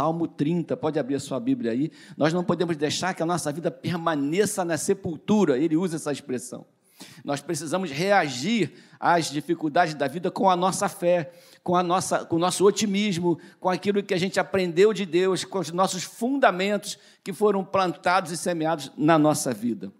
Salmo 30. Pode abrir a sua Bíblia aí. Nós não podemos deixar que a nossa vida permaneça na sepultura. Ele usa essa expressão. Nós precisamos reagir às dificuldades da vida com a nossa fé, com, a nossa, com o nosso otimismo, com aquilo que a gente aprendeu de Deus, com os nossos fundamentos que foram plantados e semeados na nossa vida.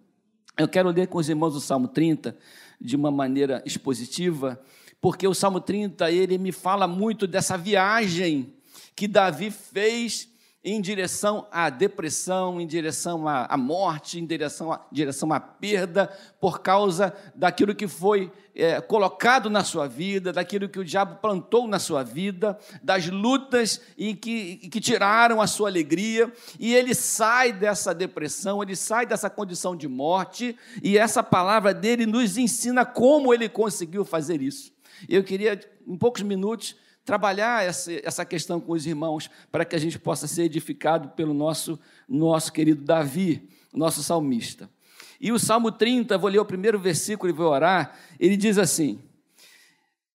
Eu quero ler com os irmãos o Salmo 30 de uma maneira expositiva, porque o Salmo 30 ele me fala muito dessa viagem que Davi fez em direção à depressão, em direção à morte, em direção à, direção à perda, por causa daquilo que foi é, colocado na sua vida, daquilo que o diabo plantou na sua vida, das lutas em que, que tiraram a sua alegria, e ele sai dessa depressão, ele sai dessa condição de morte, e essa palavra dele nos ensina como ele conseguiu fazer isso. Eu queria, em poucos minutos, trabalhar essa, essa questão com os irmãos, para que a gente possa ser edificado pelo nosso, nosso querido Davi, nosso salmista. E o Salmo 30, vou ler o primeiro versículo e vou orar, ele diz assim: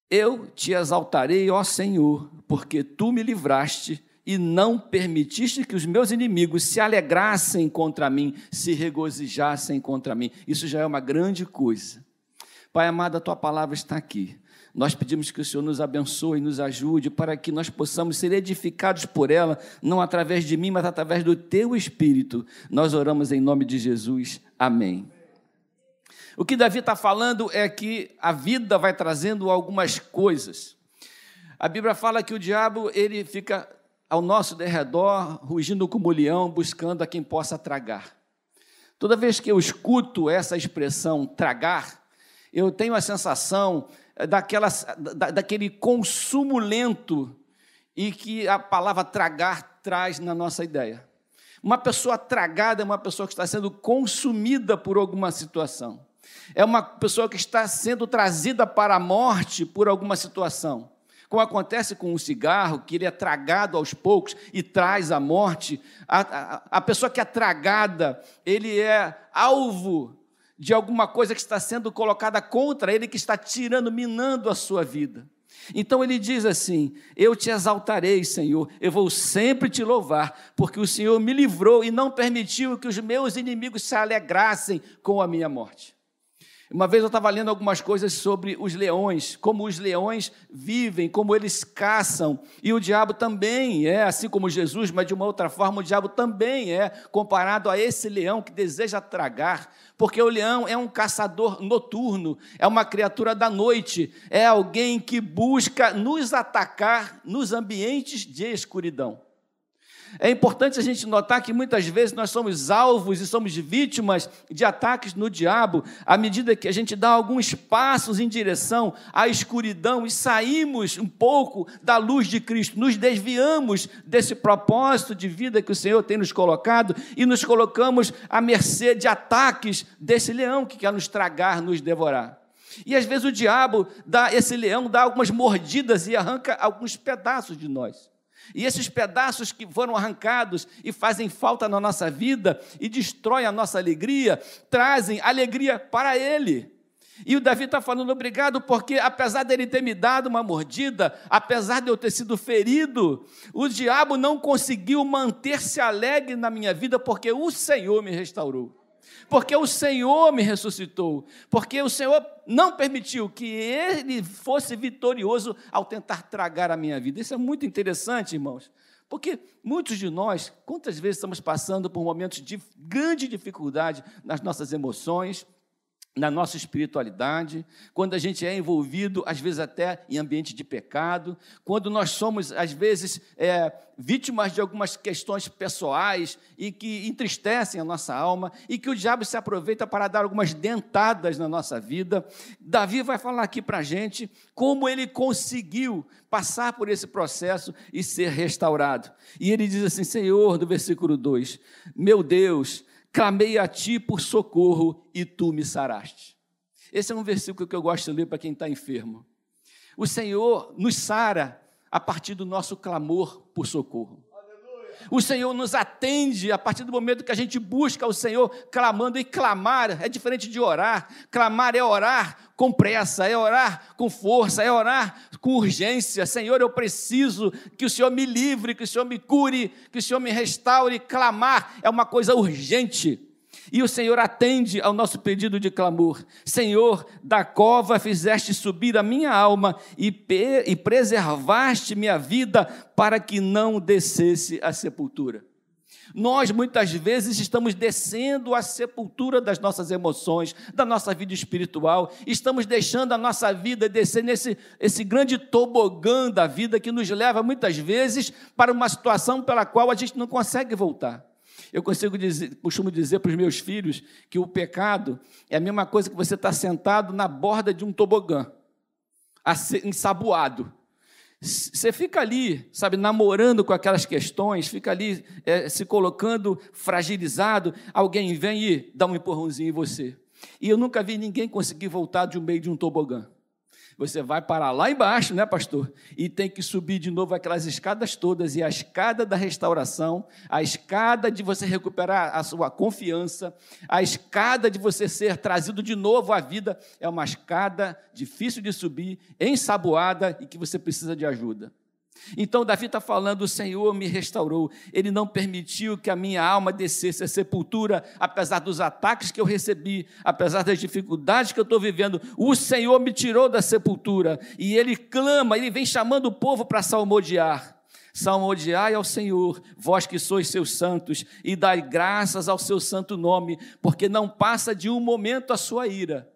Eu te exaltarei, ó Senhor, porque tu me livraste e não permitiste que os meus inimigos se alegrassem contra mim, se regozijassem contra mim. Isso já é uma grande coisa. Pai amado, a tua palavra está aqui. Nós pedimos que o Senhor nos abençoe, nos ajude, para que nós possamos ser edificados por ela, não através de mim, mas através do teu Espírito. Nós oramos em nome de Jesus. Amém. O que Davi está falando é que a vida vai trazendo algumas coisas. A Bíblia fala que o diabo ele fica ao nosso derredor, rugindo como leão, buscando a quem possa tragar. Toda vez que eu escuto essa expressão tragar, eu tenho a sensação daquela, da, daquele consumo lento e que a palavra tragar traz na nossa ideia. Uma pessoa tragada é uma pessoa que está sendo consumida por alguma situação. É uma pessoa que está sendo trazida para a morte por alguma situação. Como acontece com o cigarro, que ele é tragado aos poucos e traz a morte, a, a, a pessoa que é tragada, ele é alvo de alguma coisa que está sendo colocada contra ele, que está tirando, minando a sua vida. Então ele diz assim: Eu te exaltarei, Senhor, eu vou sempre te louvar, porque o Senhor me livrou e não permitiu que os meus inimigos se alegrassem com a minha morte. Uma vez eu estava lendo algumas coisas sobre os leões, como os leões vivem, como eles caçam, e o diabo também é, assim como Jesus, mas de uma outra forma, o diabo também é comparado a esse leão que deseja tragar, porque o leão é um caçador noturno, é uma criatura da noite, é alguém que busca nos atacar nos ambientes de escuridão. É importante a gente notar que muitas vezes nós somos alvos e somos vítimas de ataques no diabo, à medida que a gente dá alguns passos em direção à escuridão e saímos um pouco da luz de Cristo, nos desviamos desse propósito de vida que o Senhor tem nos colocado e nos colocamos à mercê de ataques desse leão que quer nos tragar, nos devorar. E às vezes o diabo dá esse leão dá algumas mordidas e arranca alguns pedaços de nós. E esses pedaços que foram arrancados e fazem falta na nossa vida e destroem a nossa alegria, trazem alegria para Ele. E o Davi está falando obrigado, porque apesar dele ter me dado uma mordida, apesar de eu ter sido ferido, o diabo não conseguiu manter-se alegre na minha vida, porque o Senhor me restaurou porque o Senhor me ressuscitou, porque o Senhor não permitiu que ele fosse vitorioso ao tentar tragar a minha vida. Isso é muito interessante, irmãos, porque muitos de nós, quantas vezes estamos passando por momentos de grande dificuldade nas nossas emoções, na nossa espiritualidade, quando a gente é envolvido, às vezes até em ambiente de pecado, quando nós somos, às vezes, é, vítimas de algumas questões pessoais e que entristecem a nossa alma e que o diabo se aproveita para dar algumas dentadas na nossa vida. Davi vai falar aqui para a gente como ele conseguiu passar por esse processo e ser restaurado. E ele diz assim: Senhor, do versículo 2: Meu Deus, clamei a ti por socorro e tu me saraste. Esse é um versículo que eu gosto de ler para quem está enfermo. O Senhor nos sara a partir do nosso clamor por socorro. O Senhor nos atende a partir do momento que a gente busca o Senhor clamando e clamar é diferente de orar. Clamar é orar com pressa, é orar com força, é orar com urgência. Senhor, eu preciso que o Senhor me livre, que o Senhor me cure, que o Senhor me restaure. Clamar é uma coisa urgente. E o Senhor atende ao nosso pedido de clamor. Senhor, da cova fizeste subir a minha alma e, e preservaste minha vida para que não descesse a sepultura. Nós muitas vezes estamos descendo a sepultura das nossas emoções, da nossa vida espiritual, estamos deixando a nossa vida descer nesse esse grande tobogã da vida que nos leva muitas vezes para uma situação pela qual a gente não consegue voltar. Eu consigo dizer, costumo dizer para os meus filhos que o pecado é a mesma coisa que você está sentado na borda de um tobogã, ensaboado. Você fica ali, sabe, namorando com aquelas questões, fica ali é, se colocando fragilizado, alguém vem e dá um empurrãozinho em você. E eu nunca vi ninguém conseguir voltar de um meio de um tobogã. Você vai parar lá embaixo, né, pastor? E tem que subir de novo aquelas escadas todas, e a escada da restauração, a escada de você recuperar a sua confiança, a escada de você ser trazido de novo à vida, é uma escada difícil de subir, ensaboada e que você precisa de ajuda. Então, Davi está falando: o Senhor me restaurou, ele não permitiu que a minha alma descesse à sepultura, apesar dos ataques que eu recebi, apesar das dificuldades que eu estou vivendo. O Senhor me tirou da sepultura e ele clama, ele vem chamando o povo para salmodiar. Salmodiai ao Senhor, vós que sois seus santos, e dai graças ao seu santo nome, porque não passa de um momento a sua ira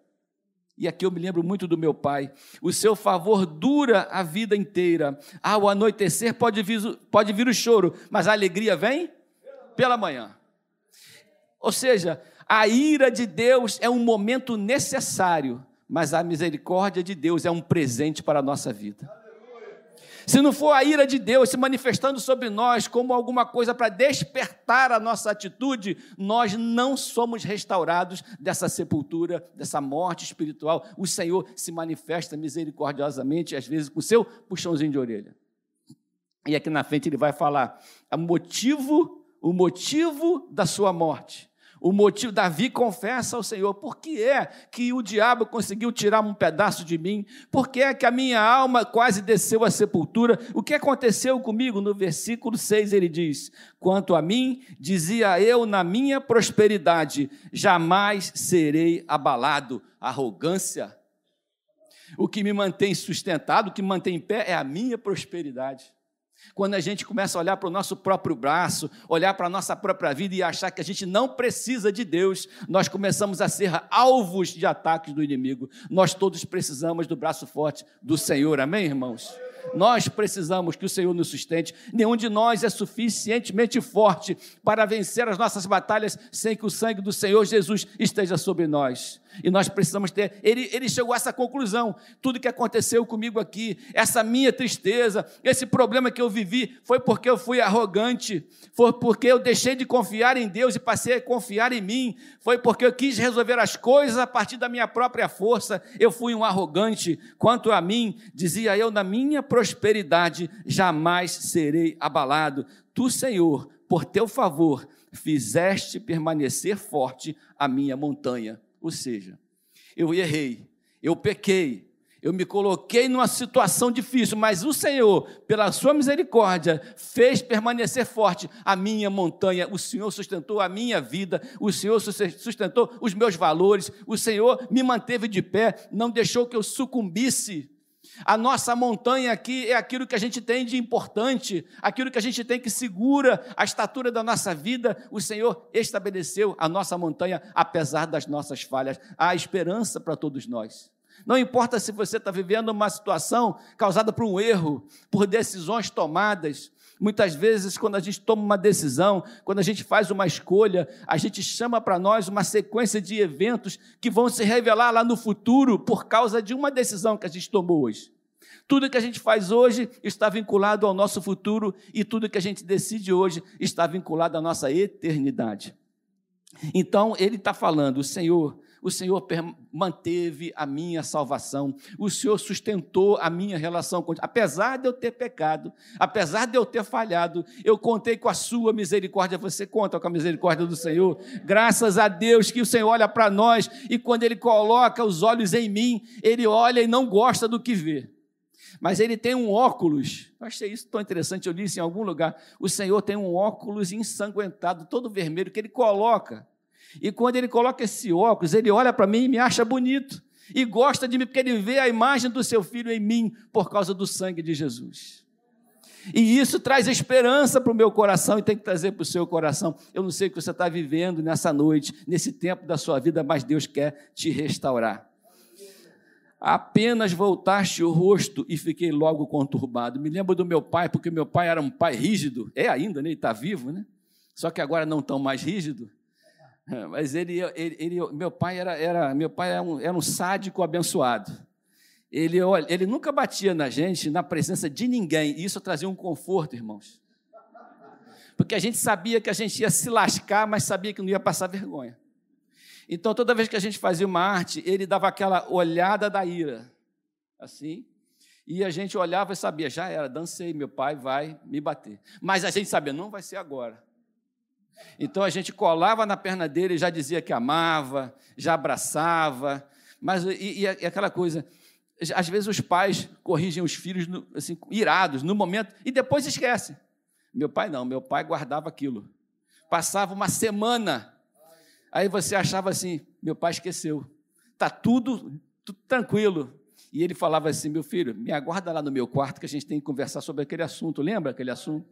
e aqui eu me lembro muito do meu pai. O seu favor dura a vida inteira. Ao anoitecer pode vir, pode vir o choro, mas a alegria vem pela manhã. Ou seja, a ira de Deus é um momento necessário, mas a misericórdia de Deus é um presente para a nossa vida. Se não for a ira de Deus se manifestando sobre nós como alguma coisa para despertar a nossa atitude, nós não somos restaurados dessa sepultura, dessa morte espiritual. O Senhor se manifesta misericordiosamente, às vezes com seu puxãozinho de orelha. E aqui na frente ele vai falar o motivo, o motivo da sua morte. O motivo, Davi confessa ao Senhor: por que é que o diabo conseguiu tirar um pedaço de mim? Por que é que a minha alma quase desceu à sepultura? O que aconteceu comigo? No versículo 6 ele diz: Quanto a mim, dizia eu na minha prosperidade, jamais serei abalado. Arrogância. O que me mantém sustentado, o que me mantém em pé é a minha prosperidade. Quando a gente começa a olhar para o nosso próprio braço, olhar para a nossa própria vida e achar que a gente não precisa de Deus, nós começamos a ser alvos de ataques do inimigo. Nós todos precisamos do braço forte do Senhor, amém, irmãos? Nós precisamos que o Senhor nos sustente. Nenhum de nós é suficientemente forte para vencer as nossas batalhas sem que o sangue do Senhor Jesus esteja sobre nós. E nós precisamos ter. Ele, ele chegou a essa conclusão. Tudo que aconteceu comigo aqui, essa minha tristeza, esse problema que eu vivi, foi porque eu fui arrogante, foi porque eu deixei de confiar em Deus e passei a confiar em mim, foi porque eu quis resolver as coisas a partir da minha própria força. Eu fui um arrogante. Quanto a mim, dizia eu, na minha prosperidade jamais serei abalado. Tu, Senhor, por teu favor, fizeste permanecer forte a minha montanha. Ou seja, eu errei, eu pequei, eu me coloquei numa situação difícil, mas o Senhor, pela sua misericórdia, fez permanecer forte a minha montanha. O Senhor sustentou a minha vida, o Senhor sustentou os meus valores, o Senhor me manteve de pé, não deixou que eu sucumbisse a nossa montanha aqui é aquilo que a gente tem de importante, aquilo que a gente tem que segura a estatura da nossa vida. O Senhor estabeleceu a nossa montanha, apesar das nossas falhas. Há esperança para todos nós. Não importa se você está vivendo uma situação causada por um erro, por decisões tomadas, Muitas vezes, quando a gente toma uma decisão, quando a gente faz uma escolha, a gente chama para nós uma sequência de eventos que vão se revelar lá no futuro por causa de uma decisão que a gente tomou hoje. Tudo que a gente faz hoje está vinculado ao nosso futuro e tudo que a gente decide hoje está vinculado à nossa eternidade. Então, ele está falando, o Senhor, o Senhor manteve a minha salvação, o Senhor sustentou a minha relação com Apesar de eu ter pecado, apesar de eu ter falhado, eu contei com a sua misericórdia. Você conta com a misericórdia do Senhor? Graças a Deus que o Senhor olha para nós e quando Ele coloca os olhos em mim, Ele olha e não gosta do que vê. Mas ele tem um óculos, eu achei isso tão interessante, eu li isso em algum lugar. O Senhor tem um óculos ensanguentado, todo vermelho, que ele coloca e quando ele coloca esse óculos, ele olha para mim e me acha bonito. E gosta de mim, porque ele vê a imagem do seu filho em mim, por causa do sangue de Jesus. E isso traz esperança para o meu coração e tem que trazer para o seu coração. Eu não sei o que você está vivendo nessa noite, nesse tempo da sua vida, mas Deus quer te restaurar. Apenas voltaste o rosto e fiquei logo conturbado. Me lembro do meu pai, porque meu pai era um pai rígido, é ainda, né? ele está vivo, né? Só que agora não tão mais rígido. Mas ele, ele, ele, meu pai era, era meu pai era um, era um sádico abençoado. Ele, ele nunca batia na gente na presença de ninguém. E isso trazia um conforto, irmãos. Porque a gente sabia que a gente ia se lascar, mas sabia que não ia passar vergonha. Então, toda vez que a gente fazia uma arte, ele dava aquela olhada da ira, assim, e a gente olhava e sabia, já era, dancei, meu pai vai me bater. Mas a gente sabia, não vai ser agora. Então a gente colava na perna dele já dizia que amava, já abraçava, mas e, e aquela coisa. Às vezes os pais corrigem os filhos assim, irados no momento e depois esquecem. Meu pai não, meu pai guardava aquilo. Passava uma semana, aí você achava assim: meu pai esqueceu, está tudo, tudo tranquilo. E ele falava assim: meu filho, me aguarda lá no meu quarto que a gente tem que conversar sobre aquele assunto. Lembra aquele assunto?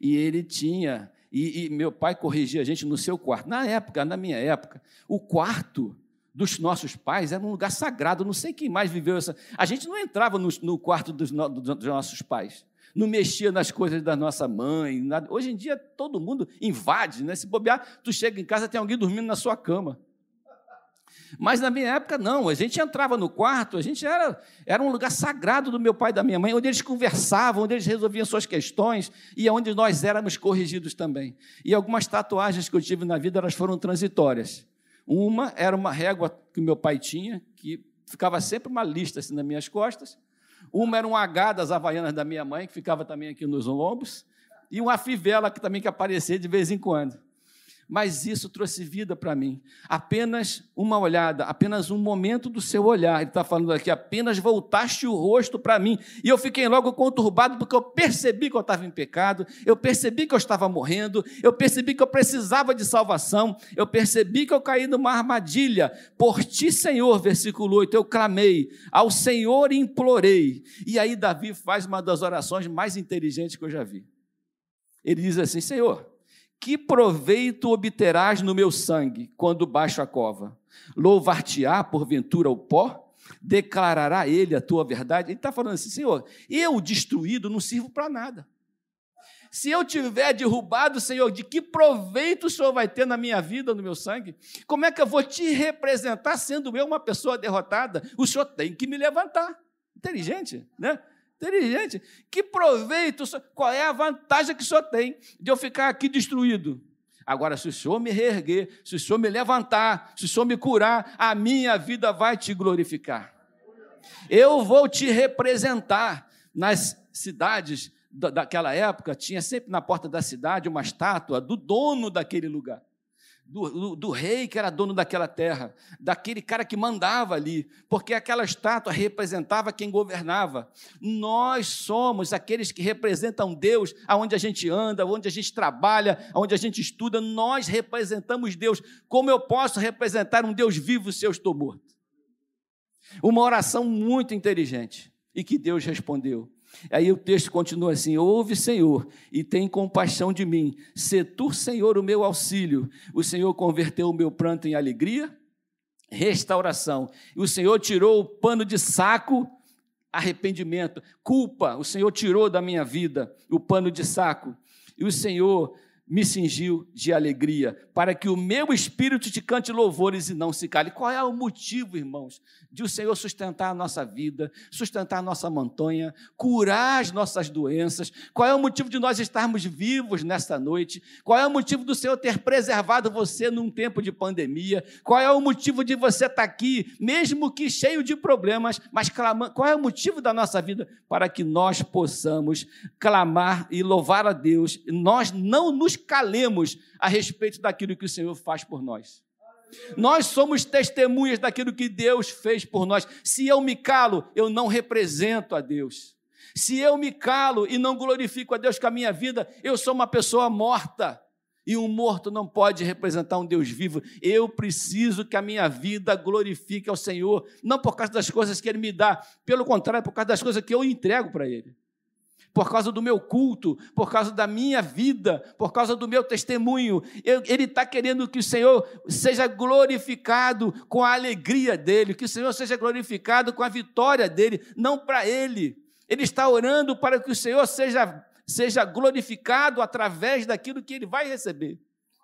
E ele tinha e, e meu pai corrigia a gente no seu quarto. Na época, na minha época, o quarto dos nossos pais era um lugar sagrado. Não sei quem mais viveu essa. A gente não entrava no, no quarto dos, no, dos, nossos pais, não mexia nas coisas da nossa mãe. Nada. Hoje em dia todo mundo invade, né? Se bobear, tu chega em casa tem alguém dormindo na sua cama. Mas na minha época, não. A gente entrava no quarto, a gente era, era um lugar sagrado do meu pai e da minha mãe, onde eles conversavam, onde eles resolviam suas questões e onde nós éramos corrigidos também. E algumas tatuagens que eu tive na vida, elas foram transitórias. Uma era uma régua que meu pai tinha, que ficava sempre uma lista assim nas minhas costas. Uma era um H das havaianas da minha mãe, que ficava também aqui nos lombos. E uma fivela que também que aparecia de vez em quando mas isso trouxe vida para mim. Apenas uma olhada, apenas um momento do seu olhar. Ele está falando aqui, apenas voltaste o rosto para mim. E eu fiquei logo conturbado, porque eu percebi que eu estava em pecado, eu percebi que eu estava morrendo, eu percebi que eu precisava de salvação, eu percebi que eu caí numa armadilha. Por ti, Senhor, versículo 8, eu clamei, ao Senhor implorei. E aí Davi faz uma das orações mais inteligentes que eu já vi. Ele diz assim: Senhor, que proveito obterás no meu sangue quando baixo a cova? Louvar-te-á porventura o pó? Declarará ele a tua verdade? Ele está falando assim, Senhor, eu destruído não sirvo para nada. Se eu tiver derrubado, Senhor, de que proveito o Senhor vai ter na minha vida, no meu sangue? Como é que eu vou te representar sendo eu uma pessoa derrotada? O Senhor tem que me levantar. Inteligente, né? Inteligente. Que proveito, qual é a vantagem que o senhor tem de eu ficar aqui destruído? Agora, se o senhor me reerguer, se o senhor me levantar, se o senhor me curar, a minha vida vai te glorificar. Eu vou te representar nas cidades daquela época, tinha sempre na porta da cidade uma estátua do dono daquele lugar do, do, rei que era dono daquela terra, daquele cara que mandava ali, porque aquela estátua representava quem governava. Nós somos aqueles que representam Deus aonde a gente anda, onde a gente trabalha, onde a gente estuda, nós representamos Deus. Como eu posso representar um Deus vivo se eu estou morto? Uma oração muito inteligente e que Deus respondeu. Aí o texto continua assim: Ouve, Senhor, e tem compaixão de mim. Se tu, Senhor, o meu auxílio. O Senhor converteu o meu pranto em alegria, restauração. E o Senhor tirou o pano de saco, arrependimento, culpa. O Senhor tirou da minha vida o pano de saco. E o Senhor me cingiu de alegria, para que o meu espírito te cante louvores e não se cale. Qual é o motivo, irmãos, de o Senhor sustentar a nossa vida, sustentar a nossa montanha, curar as nossas doenças? Qual é o motivo de nós estarmos vivos nesta noite? Qual é o motivo do Senhor ter preservado você num tempo de pandemia? Qual é o motivo de você estar aqui, mesmo que cheio de problemas, mas clamando? Qual é o motivo da nossa vida? Para que nós possamos clamar e louvar a Deus. Nós não nos calemos a respeito daquilo que o Senhor faz por nós. Nós somos testemunhas daquilo que Deus fez por nós. Se eu me calo, eu não represento a Deus. Se eu me calo e não glorifico a Deus com a minha vida, eu sou uma pessoa morta. E um morto não pode representar um Deus vivo. Eu preciso que a minha vida glorifique ao Senhor, não por causa das coisas que Ele me dá, pelo contrário, por causa das coisas que eu entrego para Ele por causa do meu culto, por causa da minha vida, por causa do meu testemunho. Ele está querendo que o Senhor seja glorificado com a alegria dele, que o Senhor seja glorificado com a vitória dele, não para ele. Ele está orando para que o Senhor seja, seja glorificado através daquilo que ele vai receber,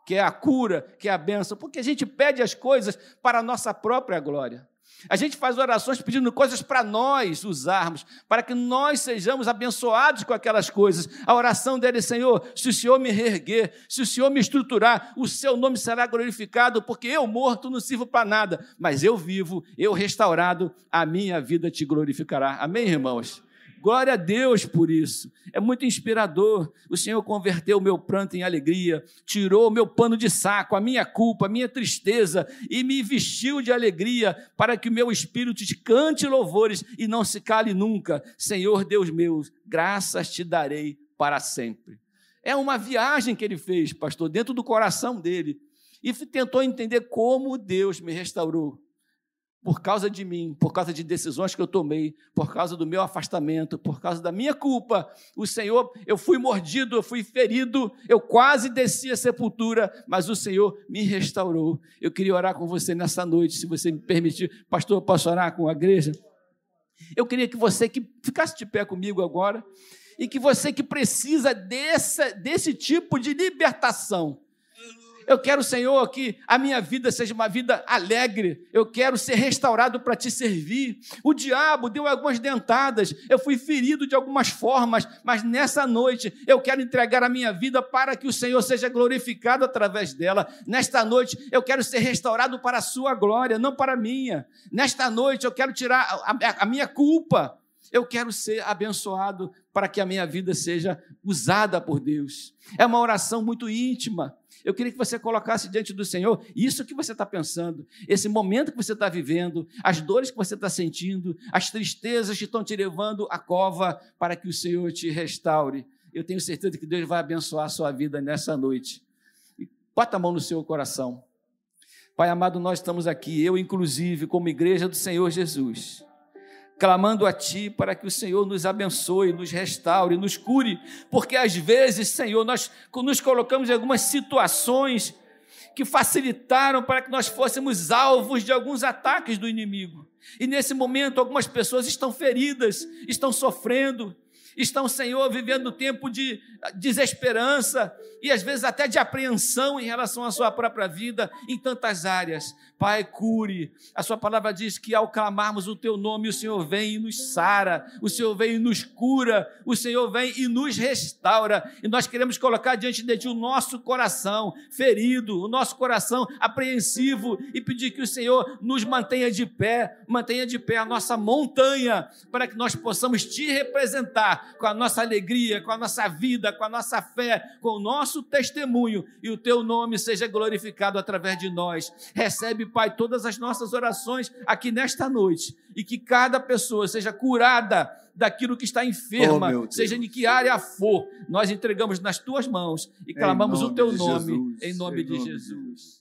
que é a cura, que é a bênção, porque a gente pede as coisas para a nossa própria glória. A gente faz orações pedindo coisas para nós usarmos, para que nós sejamos abençoados com aquelas coisas. A oração dele, Senhor, se o Senhor me reerguer, se o Senhor me estruturar, o seu nome será glorificado, porque eu morto não sirvo para nada, mas eu vivo, eu restaurado, a minha vida te glorificará. Amém, irmãos? Glória a Deus por isso. É muito inspirador. O Senhor converteu o meu pranto em alegria, tirou o meu pano de saco, a minha culpa, a minha tristeza e me vestiu de alegria para que o meu espírito te cante louvores e não se cale nunca. Senhor Deus meu, graças te darei para sempre. É uma viagem que ele fez, pastor, dentro do coração dele e tentou entender como Deus me restaurou por causa de mim, por causa de decisões que eu tomei, por causa do meu afastamento, por causa da minha culpa, o Senhor, eu fui mordido, eu fui ferido, eu quase desci a sepultura, mas o Senhor me restaurou. Eu queria orar com você nessa noite, se você me permitir. Pastor, posso orar com a igreja? Eu queria que você que ficasse de pé comigo agora e que você que precisa desse tipo de libertação, eu quero, Senhor, que a minha vida seja uma vida alegre. Eu quero ser restaurado para te servir. O diabo deu algumas dentadas. Eu fui ferido de algumas formas, mas nessa noite eu quero entregar a minha vida para que o Senhor seja glorificado através dela. Nesta noite eu quero ser restaurado para a sua glória, não para a minha. Nesta noite eu quero tirar a, a, minha culpa. Eu quero ser abençoado para que a minha vida seja usada por Deus. É uma oração muito íntima. Eu queria que você colocasse diante do Senhor isso que você está pensando, esse momento que você está vivendo, as dores que você está sentindo, as tristezas que estão te levando à cova, para que o Senhor te restaure. Eu tenho certeza que Deus vai abençoar a sua vida nessa noite. Bota a mão no seu coração. Pai amado, nós estamos aqui, eu inclusive, como igreja do Senhor Jesus clamando a Ti para que o Senhor nos abençoe, nos restaure, nos cure, porque às vezes, Senhor, nós nos colocamos em algumas situações que facilitaram para que nós fôssemos alvos de alguns ataques do inimigo. E nesse momento, algumas pessoas estão feridas, estão sofrendo, estão, Senhor, vivendo tempo de desesperança e às vezes até de apreensão em relação à sua própria vida em tantas áreas. Pai, cure. A sua palavra diz que ao clamarmos o teu nome, o Senhor vem e nos sara, o Senhor vem e nos cura, o Senhor vem e nos restaura. E nós queremos colocar diante de ti o nosso coração ferido, o nosso coração apreensivo e pedir que o Senhor nos mantenha de pé, mantenha de pé a nossa montanha, para que nós possamos te representar com a nossa alegria, com a nossa vida, com a nossa fé, com o nosso testemunho e o teu nome seja glorificado através de nós. Recebe Pai, todas as nossas orações aqui nesta noite e que cada pessoa seja curada daquilo que está enferma, oh, seja em que área for. Nós entregamos nas tuas mãos e clamamos o teu nome, Jesus, em nome de Jesus.